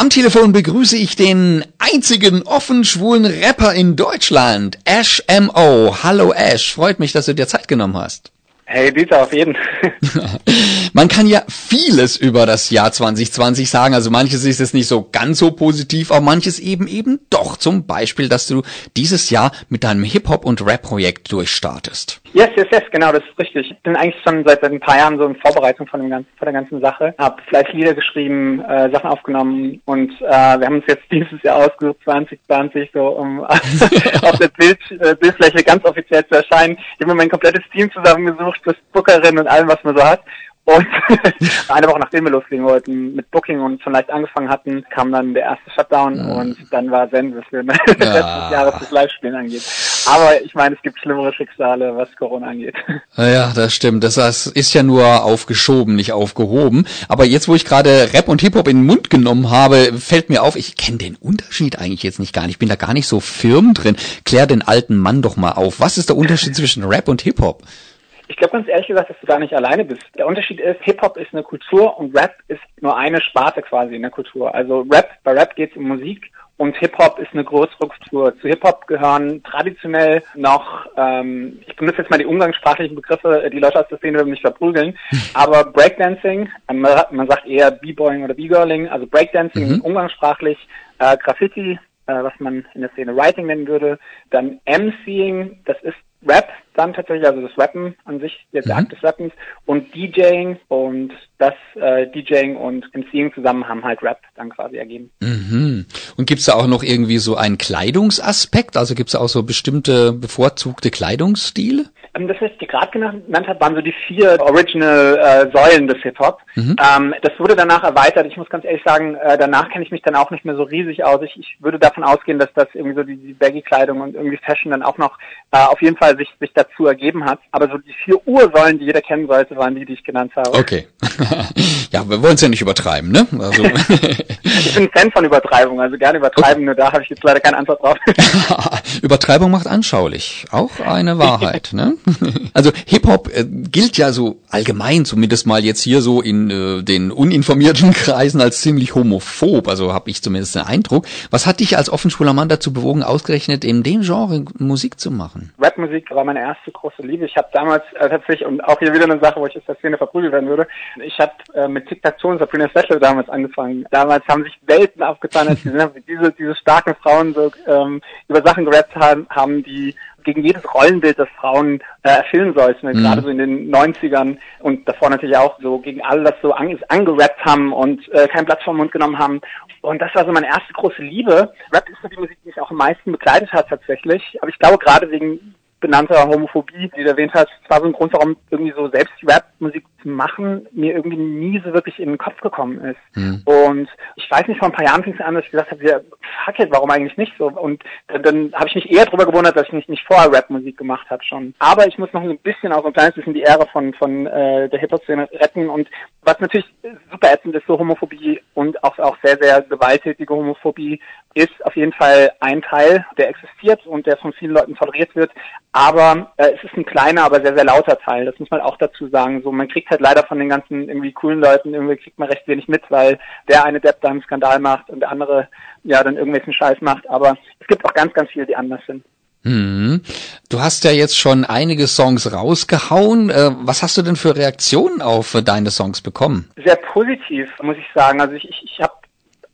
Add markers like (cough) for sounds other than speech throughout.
Am Telefon begrüße ich den einzigen offen schwulen Rapper in Deutschland, Ash M.O. Hallo Ash, freut mich, dass du dir Zeit genommen hast. Hey, Dieter, auf jeden. (laughs) Man kann ja vieles über das Jahr 2020 sagen. Also manches ist jetzt nicht so ganz so positiv, aber manches eben eben doch. Zum Beispiel, dass du dieses Jahr mit deinem Hip-Hop- und Rap-Projekt durchstartest. Yes, yes, yes, genau, das ist richtig. Ich bin eigentlich schon seit, seit ein paar Jahren so in Vorbereitung von, dem ganzen, von der ganzen Sache. Hab vielleicht Lieder geschrieben, äh, Sachen aufgenommen und äh, wir haben uns jetzt dieses Jahr ausgesucht, 2020, so um (laughs) auf der (laughs) Bild, äh, Bildfläche ganz offiziell zu erscheinen. Ich habe mir mein komplettes Team zusammengesucht, plus Bookerin und allem, was man so hat. Und (laughs) eine Woche nachdem wir loslegen wollten mit Booking und schon leicht angefangen hatten, kam dann der erste Shutdown ja. und dann war Sense für den Rest des Jahres das Live-Spielen angeht. Aber ich meine, es gibt schlimmere Schicksale, was Corona angeht. Ja, das stimmt. Das ist ja nur aufgeschoben, nicht aufgehoben. Aber jetzt, wo ich gerade Rap und Hip-Hop in den Mund genommen habe, fällt mir auf, ich kenne den Unterschied eigentlich jetzt nicht gar nicht. Ich bin da gar nicht so firm drin. Klär den alten Mann doch mal auf. Was ist der Unterschied zwischen Rap und Hip-Hop? Ich glaube ganz ehrlich gesagt, dass du gar nicht alleine bist. Der Unterschied ist, Hip-Hop ist eine Kultur und Rap ist nur eine Sparte quasi in der Kultur. Also Rap, bei Rap geht es um Musik und Hip-Hop ist eine größere Kultur. Zu Hip-Hop gehören traditionell noch, ähm, ich benutze jetzt mal die umgangssprachlichen Begriffe, die Leute aus der Szene würden mich verprügeln, (laughs) aber Breakdancing, man sagt eher B-Boying oder B-Girling, also Breakdancing mhm. umgangssprachlich, äh, Graffiti, äh, was man in der Szene Writing nennen würde, dann MCing, das ist Rap dann tatsächlich, also das Rappen an sich, der mhm. Akt des Rappens und DJing und das äh, DJing und MCing zusammen haben halt Rap dann quasi ergeben. Mhm. Und gibt's da auch noch irgendwie so einen Kleidungsaspekt? Also gibt's da auch so bestimmte bevorzugte Kleidungsstile? Ähm, das, was ich dir gerade genannt habe, waren so die vier Original äh, Säulen des Hip-Hop. Mhm. Ähm, das wurde danach erweitert. Ich muss ganz ehrlich sagen, äh, danach kenne ich mich dann auch nicht mehr so riesig aus. Ich, ich würde davon ausgehen, dass das irgendwie so die, die Baggy-Kleidung und irgendwie Fashion dann auch noch äh, auf jeden Fall sich, sich dazu ergeben hat. Aber so die vier Ursäulen, die jeder kennen sollte, waren die, die ich genannt habe. Okay. (laughs) ja, wir wollen es ja nicht übertreiben, ne? Also. (laughs) ich bin ein Fan von Übertreibung, also gerne übertreiben, okay. nur da habe ich jetzt leider keine Antwort drauf. (laughs) Übertreibung macht anschaulich. Auch eine Wahrheit, ne? Also Hip-Hop äh, gilt ja so allgemein, zumindest mal jetzt hier so in äh, den uninformierten Kreisen als ziemlich homophob. Also habe ich zumindest den Eindruck. Was hat dich als offenschwuler Mann dazu bewogen, ausgerechnet in dem Genre Musik zu machen? Rapmusik war meine erste große Liebe. Ich habe damals äh, tatsächlich, und auch hier wieder eine Sache, wo ich jetzt der Szene verprügelt werden würde, ich habe äh, mit Tic-Tac-Toe Sabrina Special damals angefangen. Damals haben sich Welten aufgetan, als (laughs) diese, diese, diese starken Frauen so ähm, über Sachen gerappt haben, haben die gegen jedes Rollenbild, das Frauen äh, erfüllen sollten, mhm. gerade so in den 90ern und davor natürlich auch so gegen alle das so an, angerappt haben und äh, kein Blatt vom Mund genommen haben. Und das war so meine erste große Liebe. Rap ist so die Musik, die mich auch am meisten begleitet hat tatsächlich. Aber ich glaube gerade wegen benannter Homophobie, die du erwähnt hast, war so ein Grund, warum irgendwie so selbst Rap-Musik machen, mir irgendwie nie so wirklich in den Kopf gekommen ist. Mhm. Und ich weiß nicht, vor ein paar Jahren fing es an, dass ich gesagt habe, ja, fuck it, warum eigentlich nicht so? Und dann, dann habe ich mich eher darüber gewundert, dass ich nicht, nicht vorher Rap-Musik gemacht habe schon. Aber ich muss noch ein bisschen, auch so ein kleines bisschen die Ehre von, von äh, der Hip-Hop-Szene retten. Und was natürlich super ätzend ist, so Homophobie und auch, auch sehr, sehr gewalttätige Homophobie ist auf jeden Fall ein Teil, der existiert und der von vielen Leuten toleriert wird. Aber äh, es ist ein kleiner, aber sehr, sehr lauter Teil. Das muss man auch dazu sagen. So, man kriegt halt leider von den ganzen irgendwie coolen Leuten irgendwie kriegt man recht wenig mit, weil der eine Depp da einen Skandal macht und der andere ja dann irgendwelchen Scheiß macht. Aber es gibt auch ganz, ganz viele, die anders sind. Hm. Du hast ja jetzt schon einige Songs rausgehauen. Äh, was hast du denn für Reaktionen auf deine Songs bekommen? Sehr positiv, muss ich sagen. Also ich, ich, ich habe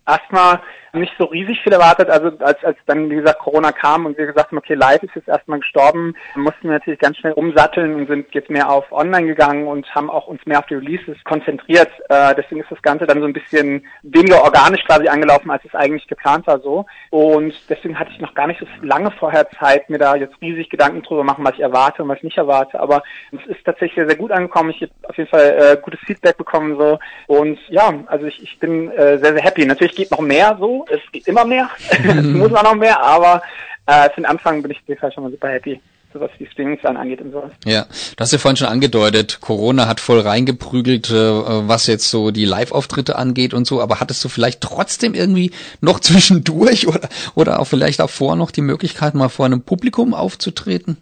erstmal nicht so riesig viel erwartet. Also als, als dann, wie gesagt, Corona kam und wir gesagt haben, okay, live ist jetzt erstmal gestorben, mussten wir natürlich ganz schnell umsatteln und sind jetzt mehr auf online gegangen und haben auch uns mehr auf die Releases konzentriert. Äh, deswegen ist das Ganze dann so ein bisschen weniger organisch quasi angelaufen, als es eigentlich geplant war so. Und deswegen hatte ich noch gar nicht so lange vorher Zeit, mir da jetzt riesig Gedanken drüber machen, was ich erwarte und was ich nicht erwarte. Aber es ist tatsächlich sehr, sehr gut angekommen. Ich habe auf jeden Fall äh, gutes Feedback bekommen so. Und ja, also ich, ich bin äh, sehr, sehr happy. Natürlich geht noch mehr so, es geht immer mehr, (laughs) es muss auch noch mehr, aber äh, für den Anfang bin ich Fall schon mal super happy was die Streaming-Zahlen angeht und sowas. Ja, das hast du ja vorhin schon angedeutet. Corona hat voll reingeprügelt, äh, was jetzt so die Live-Auftritte angeht und so. Aber hattest du vielleicht trotzdem irgendwie noch (laughs) zwischendurch oder, oder auch vielleicht auch vor noch die Möglichkeit, mal vor einem Publikum aufzutreten?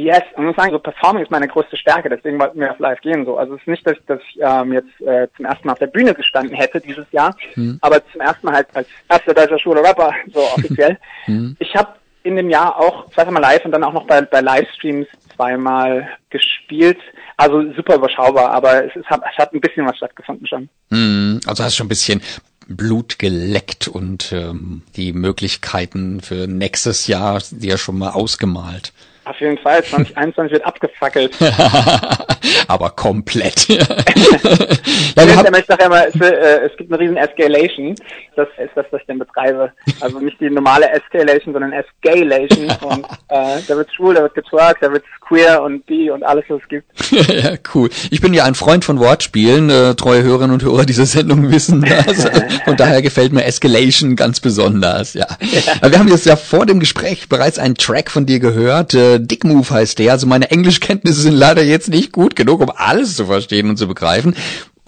Yes, und muss sagen, so Performing ist meine größte Stärke, deswegen wollten wir auf live gehen so. Also es ist nicht, dass ich, dass ich ähm, jetzt äh, zum ersten Mal auf der Bühne gestanden hätte dieses Jahr, hm. aber zum ersten Mal halt als erster deutscher Schule Rapper, so offiziell. (laughs) Hm. Ich habe in dem Jahr auch zweimal live und dann auch noch bei, bei Livestreams zweimal gespielt. Also super überschaubar, aber es, hat, es hat ein bisschen was stattgefunden schon. Hm, also hast du schon ein bisschen Blut geleckt und ähm, die Möglichkeiten für nächstes Jahr dir schon mal ausgemalt. Auf jeden Fall, 2021 wird abgefackelt. (laughs) Aber komplett. (laughs) ja, wir haben ich sage ja immer, es, äh, es, gibt eine riesen Escalation. Das ist das, was ich denn betreibe. Also nicht die normale Escalation, sondern Escalation. und äh, da wird schwul, da wird getwerkt, da wird queer und bi und alles, was es gibt. (laughs) ja, cool. Ich bin ja ein Freund von Wortspielen. Äh, treue Hörerinnen und Hörer dieser Sendung wissen das. (laughs) und daher gefällt mir Escalation ganz besonders. Ja. ja. Wir haben jetzt ja vor dem Gespräch bereits einen Track von dir gehört. Äh, Dick Move heißt der. Also meine Englischkenntnisse sind leider jetzt nicht gut genug, um alles zu verstehen und zu begreifen.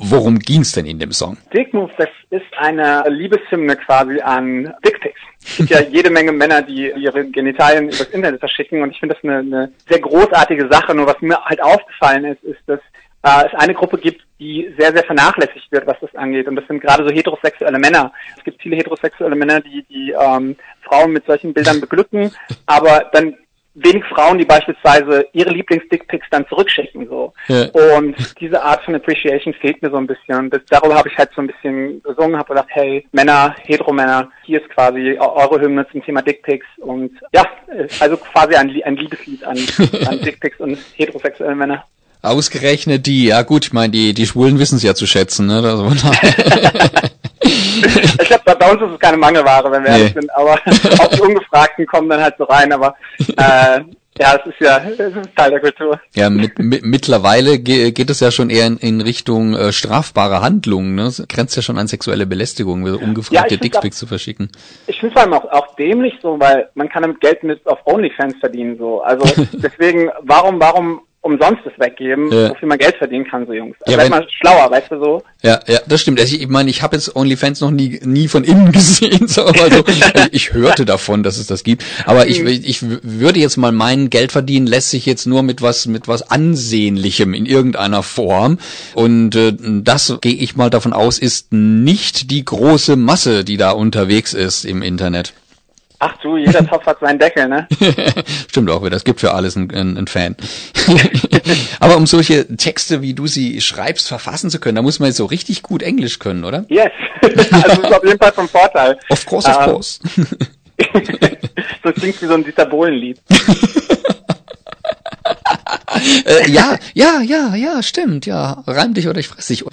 Worum ging's denn in dem Song? Dick Move, das ist eine Liebeshymne quasi an Dickpics. Es gibt ja (laughs) jede Menge Männer, die ihre Genitalien übers Internet verschicken und ich finde das eine, eine sehr großartige Sache. Nur was mir halt aufgefallen ist, ist, dass äh, es eine Gruppe gibt, die sehr, sehr vernachlässigt wird, was das angeht. Und das sind gerade so heterosexuelle Männer. Es gibt viele heterosexuelle Männer, die die ähm, Frauen mit solchen Bildern beglücken, (laughs) aber dann wenig Frauen, die beispielsweise ihre Lieblings-Dickpics dann zurückschicken, so. Ja. Und diese Art von Appreciation fehlt mir so ein bisschen. Das, darüber habe ich halt so ein bisschen gesungen, habe gedacht, hey, Männer, Heteromänner, hier ist quasi eure Hymne zum Thema Dickpics und ja, also quasi ein, ein Liebeslied an, an (laughs) Dickpics und heterosexuelle Männer. Ausgerechnet die, ja gut, ich meine, die, die Schwulen wissen es ja zu schätzen, ne? Also, (laughs) (laughs) glaube, bei uns ist es keine Mangelware, wenn wir nee. ehrlich sind, aber (laughs) auch die (laughs) Ungefragten kommen dann halt so rein, aber äh, ja, es ist ja es ist Teil der Kultur. Ja, mit, mit, mittlerweile geht es ja schon eher in, in Richtung äh, strafbare Handlungen. Ne? Es grenzt ja schon an sexuelle Belästigung, ungefragte ja, Dickpics zu verschicken. Ich finde vor allem auch, auch dämlich so, weil man kann damit Geld mit auf OnlyFans verdienen so. Also (laughs) deswegen, warum, warum umsonst es weggeben, ja. wofür man Geld verdienen kann, so Jungs. Also ja, mal schlauer, weißt du so. Ja, ja, das stimmt. Also ich, ich meine, ich habe jetzt OnlyFans noch nie nie von innen (laughs) gesehen, so, also ich hörte davon, dass es das gibt, aber ich ich würde jetzt mal meinen Geld verdienen lässt sich jetzt nur mit was mit was ansehnlichem in irgendeiner Form und äh, das gehe ich mal davon aus, ist nicht die große Masse, die da unterwegs ist im Internet. Ach du, jeder Topf hat seinen Deckel, ne? (laughs) Stimmt auch wieder. Es gibt für alles einen, einen Fan. (laughs) Aber um solche Texte, wie du sie schreibst, verfassen zu können, da muss man jetzt so richtig gut Englisch können, oder? Yes. (laughs) also das ist auf jeden Fall vom Vorteil. Of course, of ähm, course. so klingt wie so ein Dieter Bohlen-Lied. äh, ja, ja, ja, ja, stimmt, ja. Reim dich oder ich fress dich.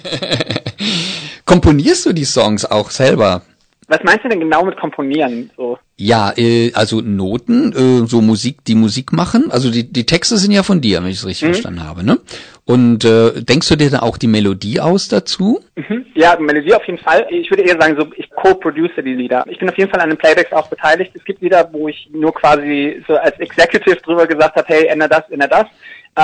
Komponierst du die Songs auch selber? Was meinst du denn genau mit Komponieren? So? Ja, äh, also Noten, äh, so Musik, die Musik machen. Also die, die Texte sind ja von dir, wenn ich es richtig mhm. verstanden habe, ne? Und äh, denkst du dir da auch die Melodie aus dazu? Mhm. Ja, Melodie auf jeden Fall. Ich würde eher sagen, so ich co-produce die Lieder. Ich bin auf jeden Fall an den Playbacks auch beteiligt. Es gibt Lieder, wo ich nur quasi so als Executive drüber gesagt habe, hey, änder das, änder das.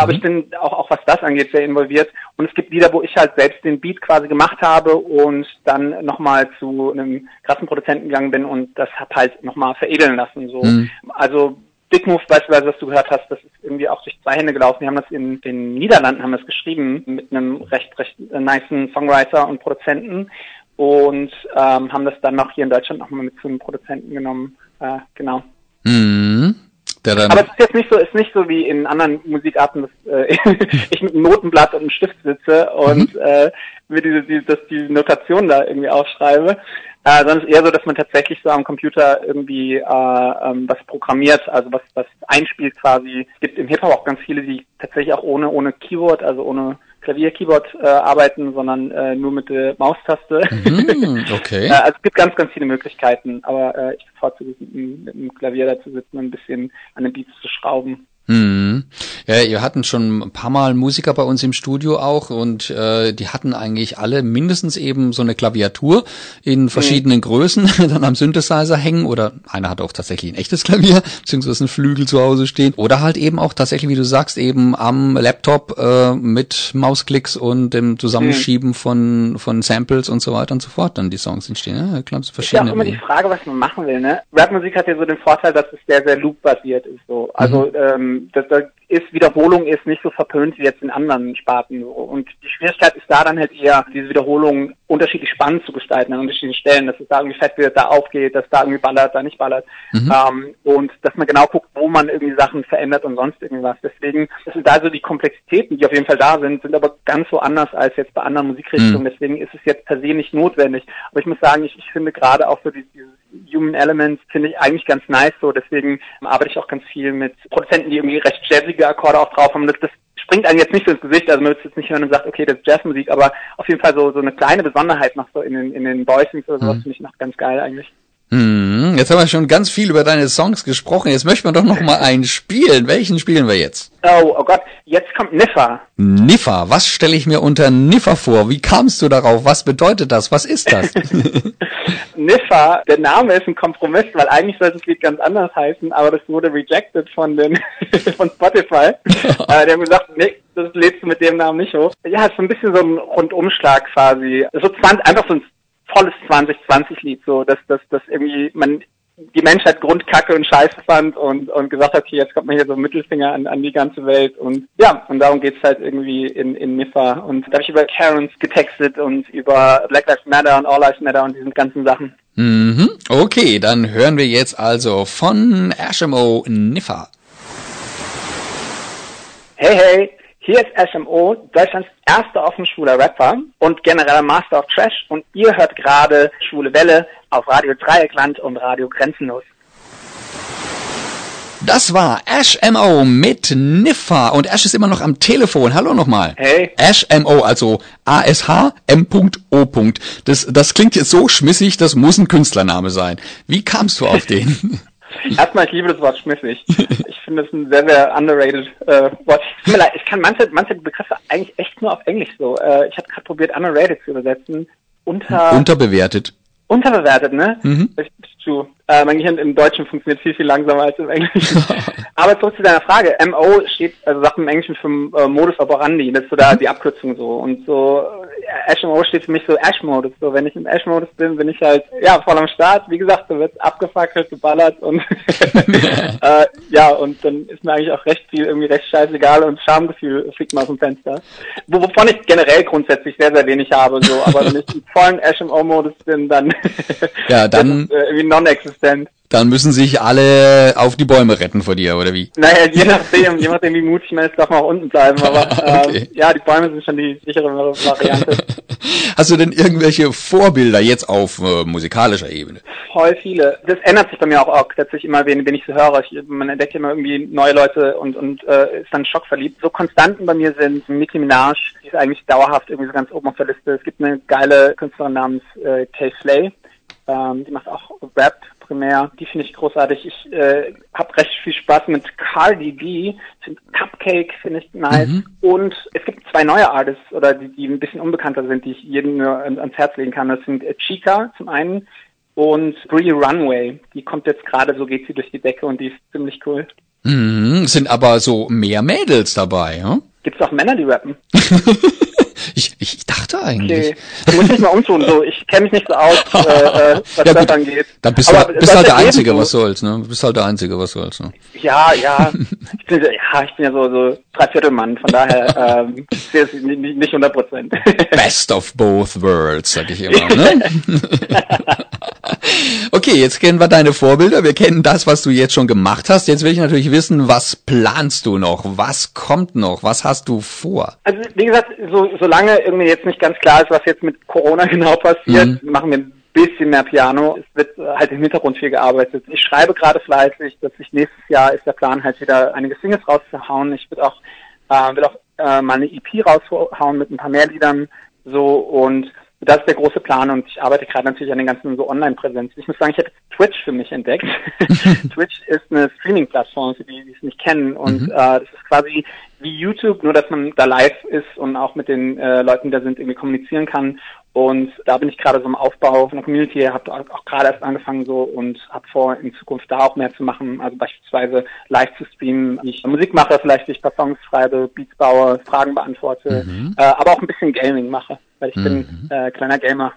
Aber mhm. ich bin auch, auch was das angeht sehr involviert. Und es gibt Lieder, wo ich halt selbst den Beat quasi gemacht habe und dann nochmal zu einem krassen Produzenten gegangen bin und das hab halt nochmal veredeln lassen. So. Mhm. Also Big Move beispielsweise, was du gehört hast, das ist irgendwie auch durch zwei Hände gelaufen. Die haben das in den Niederlanden haben das geschrieben mit einem recht, recht äh, niceen Songwriter und Produzenten und ähm, haben das dann noch hier in Deutschland nochmal mit zu einem Produzenten genommen. Äh, genau. Mhm. Aber es ist jetzt nicht so, ist nicht so wie in anderen Musikarten, dass äh, (laughs) ich mit einem Notenblatt und einem Stift sitze und mhm. äh, mir diese, die, dass die Notation da irgendwie aufschreibe. Äh, sondern es ist eher so, dass man tatsächlich so am Computer irgendwie äh, ähm, was programmiert, also was was einspielt quasi. Es gibt im Hip-Hop auch ganz viele, die tatsächlich auch ohne ohne Keyboard, also ohne Klavier-Keyboard äh, arbeiten, sondern äh, nur mit der Maustaste. Mhm, (laughs) okay. äh, also es gibt ganz, ganz viele Möglichkeiten, aber äh, ich bevorzuge es mit, mit dem Klavier da zu sitzen und ein bisschen an den Beats zu schrauben. Hm. Ja, ihr hatten schon ein paar Mal Musiker bei uns im Studio auch und äh, die hatten eigentlich alle mindestens eben so eine Klaviatur in verschiedenen mhm. Größen (laughs) dann am Synthesizer hängen oder einer hat auch tatsächlich ein echtes Klavier beziehungsweise ein Flügel zu Hause stehen oder halt eben auch tatsächlich, wie du sagst, eben am Laptop äh, mit Mausklicks und dem Zusammenschieben mhm. von von Samples und so weiter und so fort dann die Songs entstehen. Ja, glaube, es verschiedene. Ist ja auch immer die Frage, was man machen will. Ne? Rapmusik hat ja so den Vorteil, dass es sehr sehr loop basiert ist. So, also mhm. ähm, ähm, da, da ist Wiederholung ist nicht so verpönt wie jetzt in anderen Sparten. Und die Schwierigkeit ist da dann halt eher, diese Wiederholung unterschiedlich spannend zu gestalten an unterschiedlichen Stellen, dass es da irgendwie fett wird, da aufgeht, dass da irgendwie ballert, da nicht ballert. Mhm. Ähm, und dass man genau guckt, wo man irgendwie Sachen verändert und sonst irgendwas. Deswegen das sind da so die Komplexitäten, die auf jeden Fall da sind, sind aber ganz so anders als jetzt bei anderen Musikrichtungen. Mhm. Deswegen ist es jetzt per se nicht notwendig. Aber ich muss sagen, ich, ich finde gerade auch so dieses, dieses Human Elements finde ich eigentlich ganz nice so. Deswegen arbeite ich auch ganz viel mit Produzenten, die irgendwie recht jazzige Akkorde auch drauf haben. Das, das springt einem jetzt nicht so ins Gesicht, also man wird es jetzt nicht hören und sagt, okay, das ist Jazzmusik, aber auf jeden Fall so, so eine kleine Besonderheit noch so in den, in den Voicings oder sowas mhm. finde ich noch ganz geil eigentlich. Hm, jetzt haben wir schon ganz viel über deine Songs gesprochen. Jetzt möchten wir doch noch mal einen spielen. Welchen spielen wir jetzt? Oh, oh Gott, jetzt kommt Niffer. Niffer, was stelle ich mir unter Niffer vor? Wie kamst du darauf? Was bedeutet das? Was ist das? (laughs) (laughs) Niffer, der Name ist ein Kompromiss, weil eigentlich sollte das Lied ganz anders heißen, aber das wurde rejected von den (laughs) von Spotify. äh, die haben gesagt, nee, das lädst du mit dem Namen nicht hoch. Ja, es ist so ein bisschen so ein Rundumschlag quasi. So 20, einfach so ein volles 2020-Lied, so dass, dass, dass irgendwie man die Menschheit Grundkacke und Scheiße fand und, und gesagt hat, okay, jetzt kommt man hier so Mittelfinger an, an die ganze Welt und ja, und darum geht's halt irgendwie in, in Niffa und da habe ich über Karens getextet und über Black Lives Matter und All Lives Matter und diesen ganzen Sachen. Mhm. Okay, dann hören wir jetzt also von Ashimo Niffa. Hey, hey, hier ist SMO, Deutschlands erster offen schwuler Rapper und genereller Master of Trash und ihr hört gerade Schwule Welle auf Radio Dreieckland und Radio Grenzenlos. Das war Ash MO mit Niffa und Ash ist immer noch am Telefon. Hallo nochmal. Hey. Ash MO, also A-S-H M.O. Das, das klingt jetzt so schmissig, das muss ein Künstlername sein. Wie kamst du auf den? (laughs) (laughs) Erstmal, ich liebe das Wort schmissig. Ich finde es ein sehr, sehr underrated äh, Wort. Tut mir leid, ich kann manche, manche Begriffe eigentlich echt nur auf Englisch so. Äh, ich habe gerade probiert, underrated zu übersetzen. Unter, Unterbewertet. Unterbewertet, ne? Mhm. Ich, zu. Äh, mein Gehirn im Deutschen funktioniert viel, viel langsamer als im Englischen. (laughs) Aber zurück zu deiner Frage. MO steht, also sagt im Englischen für äh, Modus operandi. Das ist so da die Abkürzung so. Und so Ash MO steht für mich so Ash-Modus. So, wenn ich im Ash-Modus bin, bin ich halt, ja, voll am Start. Wie gesagt, da wird abgefackelt, geballert und, (laughs) (laughs) äh, ja, und dann ist mir eigentlich auch recht viel irgendwie recht scheißegal und Schamgefühl fliegt mal aus dem Fenster. Wovon ich generell grundsätzlich sehr, sehr wenig habe, so. Aber wenn ich im vollen Ash MO-Modus bin, dann, ja, (laughs) dann, äh, irgendwie non-existent. Dann müssen sich alle auf die Bäume retten vor dir, oder wie? Naja, je nachdem, je nachdem wie mutig man ist, darf man auch unten bleiben. Aber (laughs) okay. ähm, ja, die Bäume sind schon die sichere Variante. (laughs) Hast du denn irgendwelche Vorbilder jetzt auf äh, musikalischer Ebene? Voll viele. Das ändert sich bei mir auch, auch tatsächlich immer, wenn, wenn ich so höre. Ich, man entdeckt immer irgendwie neue Leute und, und äh, ist dann schockverliebt. So Konstanten bei mir sind Nicki Minaj, die ist eigentlich dauerhaft irgendwie so ganz oben auf der Liste. Es gibt eine geile Künstlerin namens äh, Kay Slay. Ähm, die macht auch Rap primär. Die finde ich großartig. Ich äh, habe recht viel Spaß mit Cardi B. Find Cupcake finde ich nice. Mhm. Und es gibt zwei neue Artists oder die, die ein bisschen unbekannter sind, die ich jedem nur ans Herz legen kann. Das sind äh, Chica zum einen und Bree Runway. Die kommt jetzt gerade, so geht sie durch die Decke und die ist ziemlich cool. Mhm, sind aber so mehr Mädels dabei, ja? Gibt es auch Männer, die rappen? (laughs) Ich, ich, dachte eigentlich. Okay. Du musst dich mal umtun, so. Ich kenne mich nicht so aus, (laughs) äh, äh was ja, das angeht. Dann bist du, bist halt der Einzige, so. was soll's, ne? Du bist halt der Einzige, was soll's, ne? Ja, ja. Ich bin, ja, ich bin ja so, so Dreiviertelmann, von daher, ähm, ich sehe es nicht, nicht 100 Prozent. (laughs) Best of both worlds, sag ich immer, ne? (laughs) okay, jetzt kennen wir deine Vorbilder, wir kennen das, was du jetzt schon gemacht hast. Jetzt will ich natürlich wissen, was planst du noch? Was kommt noch? Was hast du vor? Also, wie gesagt, so, solange irgendwie jetzt nicht ganz klar ist, was jetzt mit Corona (laughs) genau passiert, mhm. machen wir ein bisschen mehr Piano. Es wird halt im Hintergrund viel gearbeitet. Ich schreibe gerade fleißig, dass ich nächstes Jahr ist der Plan halt wieder einige Singles rauszuhauen. Ich will auch, äh, will auch äh, mal eine EP raushauen mit ein paar mehr Liedern so und das ist der große Plan und ich arbeite gerade natürlich an den ganzen so Online-Präsenzen. Ich muss sagen, ich habe Twitch für mich entdeckt. (laughs) Twitch ist eine Streaming-Plattform, für die, die es nicht kennen und mhm. äh, das ist quasi wie YouTube, nur dass man da live ist und auch mit den äh, Leuten, die da sind, irgendwie kommunizieren kann. Und da bin ich gerade so im Aufbau von der Community, habe auch gerade erst angefangen so und habe vor, in Zukunft da auch mehr zu machen. Also beispielsweise live zu streamen, wie ich Musik mache, vielleicht wie ich Songs schreibe, Beats baue, Fragen beantworte, mhm. äh, aber auch ein bisschen Gaming mache, weil ich mhm. bin äh, kleiner Gamer.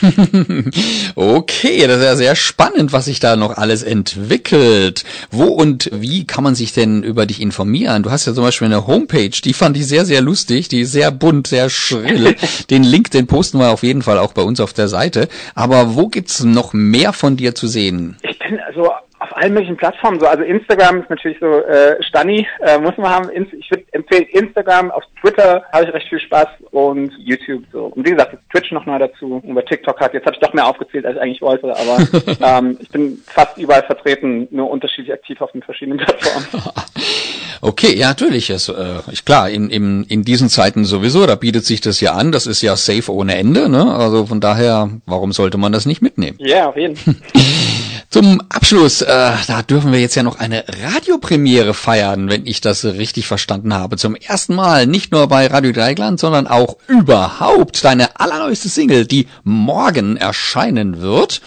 (laughs) okay, das ist ja sehr spannend, was sich da noch alles entwickelt. Wo und wie kann man sich denn über dich informieren? Du hast ja zum Beispiel eine Homepage, die fand ich sehr, sehr lustig, die ist sehr bunt, sehr schrill. (laughs) den Link, den posten wir auf jeden Fall auch bei uns auf der Seite. Aber wo gibt's noch mehr von dir zu sehen? Ich bin also allen möglichen Plattformen so. Also Instagram ist natürlich so äh, Stani, äh, muss man haben. Ich würde empfehlen Instagram, auf Twitter habe ich recht viel Spaß und YouTube so. Und wie gesagt, Twitch noch mal dazu. Bei TikTok hat, jetzt habe ich doch mehr aufgezählt, als ich eigentlich wollte, aber (laughs) ähm, ich bin fast überall vertreten, nur unterschiedlich aktiv auf den verschiedenen Plattformen. (laughs) Okay, ja, natürlich. Ist, äh, klar, in, in, in diesen Zeiten sowieso, da bietet sich das ja an, das ist ja safe ohne Ende, ne? Also von daher, warum sollte man das nicht mitnehmen? Ja, auf jeden Fall. (laughs) Zum Abschluss, äh, da dürfen wir jetzt ja noch eine Radiopremiere feiern, wenn ich das richtig verstanden habe. Zum ersten Mal, nicht nur bei Radio Dreigland, sondern auch überhaupt deine allerneueste Single, die morgen erscheinen wird.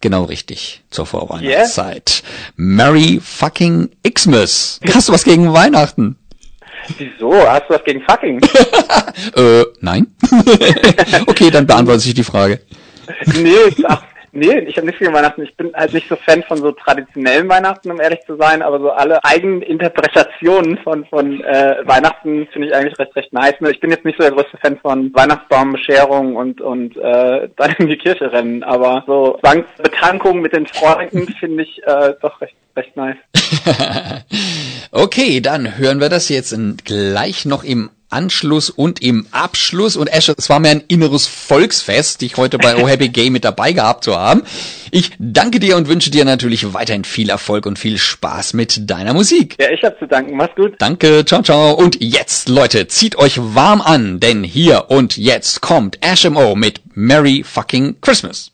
Genau richtig, zur Vorweihnachtszeit. Yeah. Merry fucking Xmas. Hast du was gegen Weihnachten? Wieso? Hast du was gegen fucking? (laughs) äh, nein. (laughs) okay, dann beantworte ich die Frage. Nee, ach, (laughs) Nee, ich habe nicht viel Weihnachten. Ich bin halt nicht so Fan von so traditionellen Weihnachten, um ehrlich zu sein, aber so alle eigenen Interpretationen von, von äh, Weihnachten finde ich eigentlich recht, recht nice. Ich bin jetzt nicht so der größte Fan von Weihnachtsbaumbescherung und, und äh, (laughs) dann in die Kirche rennen, aber so Betankung mit den Freunden (laughs) finde ich äh, doch recht, recht nice. (laughs) okay, dann hören wir das jetzt gleich noch im Anschluss und im Abschluss. Und Asher, es war mir ein inneres Volksfest, dich heute bei (laughs) Oh Happy Gay mit dabei gehabt zu haben. Ich danke dir und wünsche dir natürlich weiterhin viel Erfolg und viel Spaß mit deiner Musik. Ja, ich hab zu danken. Mach's gut. Danke, ciao, ciao. Und jetzt, Leute, zieht euch warm an, denn hier und jetzt kommt Ash M.O. mit Merry fucking Christmas.